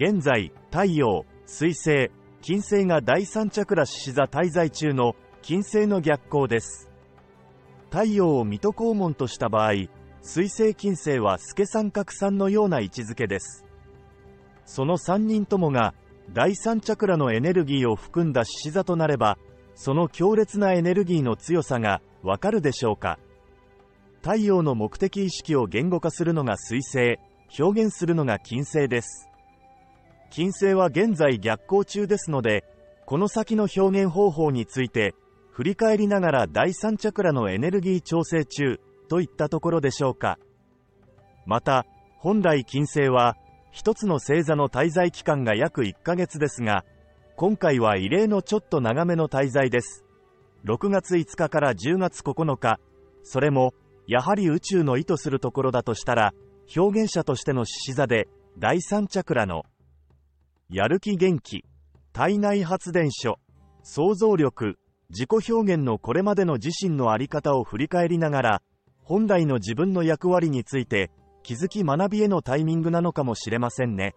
現在、太陽、水星、金星が第三チャクラ獅子座滞在中の金星の逆行です。太陽を水戸黄門とした場合、水星金星は助三角三のような位置づけです。その3人ともが第三チャクラのエネルギーを含んだ獅子座となれば、その強烈なエネルギーの強さがわかるでしょうか。太陽の目的意識を言語化するのが水星、表現するのが金星です。金星は現在逆行中ですので、この先の表現方法について、振り返りながら第三チャクラのエネルギー調整中といったところでしょうか。また、本来金星は、一つの星座の滞在期間が約1ヶ月ですが、今回は異例のちょっと長めの滞在です。6月5日から10月9日、それも、やはり宇宙の意図するところだとしたら、表現者としての獅子座で、第三チャクラの、やる気元気、体内発電所、想像力、自己表現のこれまでの自身の在り方を振り返りながら、本来の自分の役割について、気づき学びへのタイミングなのかもしれませんね。